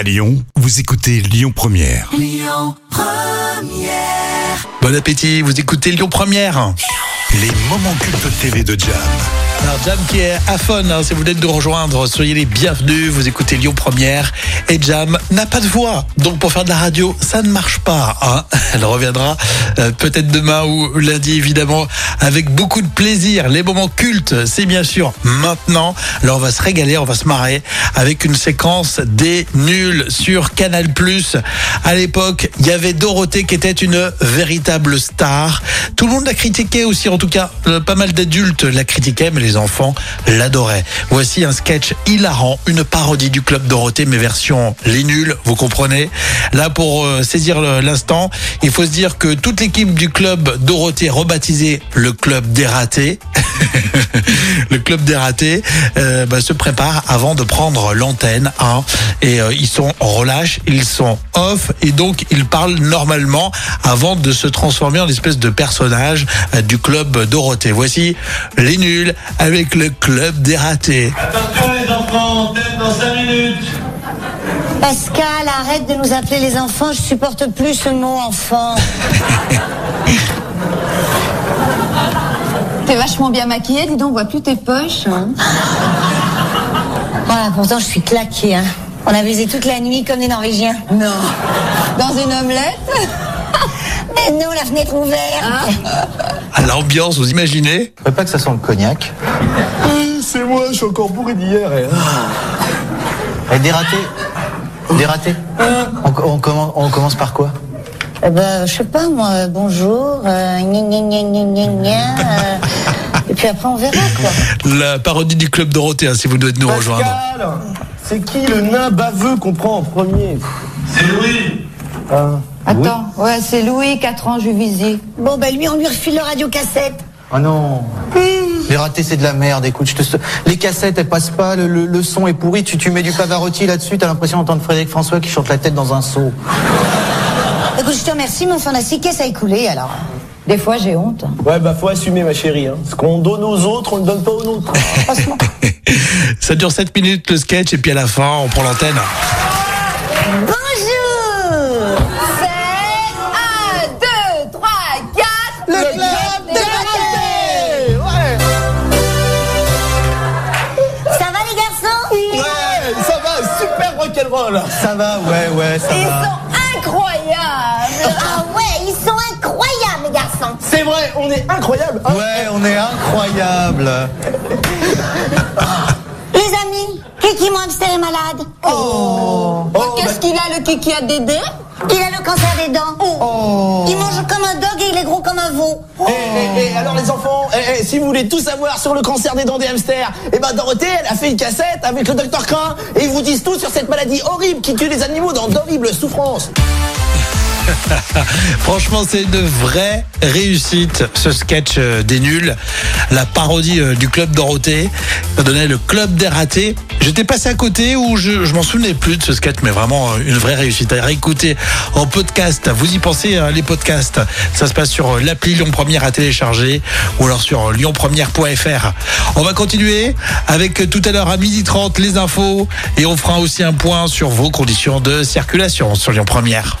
À Lyon, vous écoutez Lyon Première. Bon appétit, vous écoutez Lyon Première. Les moments cultes TV de Jam. Alors Jam qui est à fun, hein, si vous de nous rejoindre, soyez les bienvenus, vous écoutez Lyon Première. Et Jam n'a pas de voix, donc pour faire de la radio, ça ne marche pas. hein. Elle reviendra euh, peut-être demain ou lundi évidemment, avec beaucoup de plaisir. Les moments cultes, c'est bien sûr maintenant. Alors on va se régaler, on va se marrer avec une séquence des nuls sur Canal+. À l'époque, il y avait Dorothée qui était une véritable star. Tout le monde l'a critiqué aussi, en tout cas, euh, pas mal d'adultes la critiquaient, mais les enfants l'adoraient. Voici un sketch hilarant, une parodie du Club Dorothée, mais version les nuls, vous comprenez Là, pour euh, saisir l'instant, il faut se dire que toute l'équipe du Club Dorothée, rebaptisé le Club des ratés, le Club des ratés, euh, bah, se prépare avant de prendre l'antenne. hein. et euh, ils sont en relâche, ils sont off, et donc ils parlent normalement avant de se transformer en espèce de personnage euh, du Club Dorothée. Voici les nuls avec le Club des ratés. Attention les enfants, tête dans 5 minutes. Pascal, arrête de nous appeler les enfants, je supporte plus ce mot enfant. T'es vachement bien maquillée, dis donc, on voit plus tes poches. hein. Voilà, pourtant je suis claquée. Hein. On a baisé toute la nuit comme des Norvégiens. Non. Dans une omelette Mais non, la fenêtre ouverte. À l'ambiance, vous imaginez? Faudrait pas que ça sent le cognac. C'est moi, je suis encore bourré d'hier. Et... Et dératé Dératé on, on commence, on commence par quoi? Eh ben, je sais pas moi, bonjour, euh, gna gna gna gna gna gna, euh, et puis après on verra quoi. La parodie du Club Dorothée, hein, si vous devez nous rejoindre. Pascal, c'est qui le nain baveux qu'on prend en premier C'est Louis. Attends, ouais, c'est Louis, 4 ans, Juvisy. Bon ben lui on lui refile le radiocassette. Oh non Les ratés c'est de la merde, écoute, je te... les cassettes elles passent pas, le, le- le son est pourri, tu, tu mets du Pavarotti là-dessus, t'as l'impression d'entendre Frédéric François qui chante la tête dans un seau. Écoute, je te remercie, mais enfin on a six caisses à écouler alors. Des fois, j'ai honte. Ouais, bah faut assumer, ma chérie. Hein. Ce qu'on donne aux autres, on ne donne pas aux nôtres. Franchement. Ça dure 7 minutes le sketch, et puis à la fin, on prend l'antenne. Bonjour C'est 1, 2, 3, 4. Le club des ratés Ouais Ça va les garçons? Ouais, ça va, super rock'n'roll Ça va, ouais, ouais, ça Ils va. sont incroyables. Ah ouais, ils sont incroyables les garçons C'est vrai, on est incroyable hein. Ouais, on est incroyable. Les amis, Kiki mon hamster est malade. Oh, Qu'est-ce qu'il a, le kiki à Dédé Il a le cancer des dents. Il mange comme un dog et il est gros comme un veau. Eh, eh, eh, alors les enfants, si vous voulez tout savoir sur le cancer des dents des hamsters, eh ben Dorothée, elle a fait une cassette avec le docteur Crin et ils vous disent tout sur cette maladie horrible qui tue les animaux dans d'horribles souffrances. Franchement, c'est une vraie réussite, ce sketch euh, des nuls. La parodie euh, du Club Dorothée. Ça donnait le Club des ratés. J'étais passé à côté où je, je m'en souvenais plus de ce sketch, mais vraiment euh, une vraie réussite. À réécouter en podcast. Vous y pensez, euh, les podcasts. Ça se passe sur l'appli Lyon Première à télécharger ou alors sur lyonpremière.fr. On va continuer avec tout à l'heure à 12h30 les infos et on fera aussi un point sur vos conditions de circulation sur Lyon Première.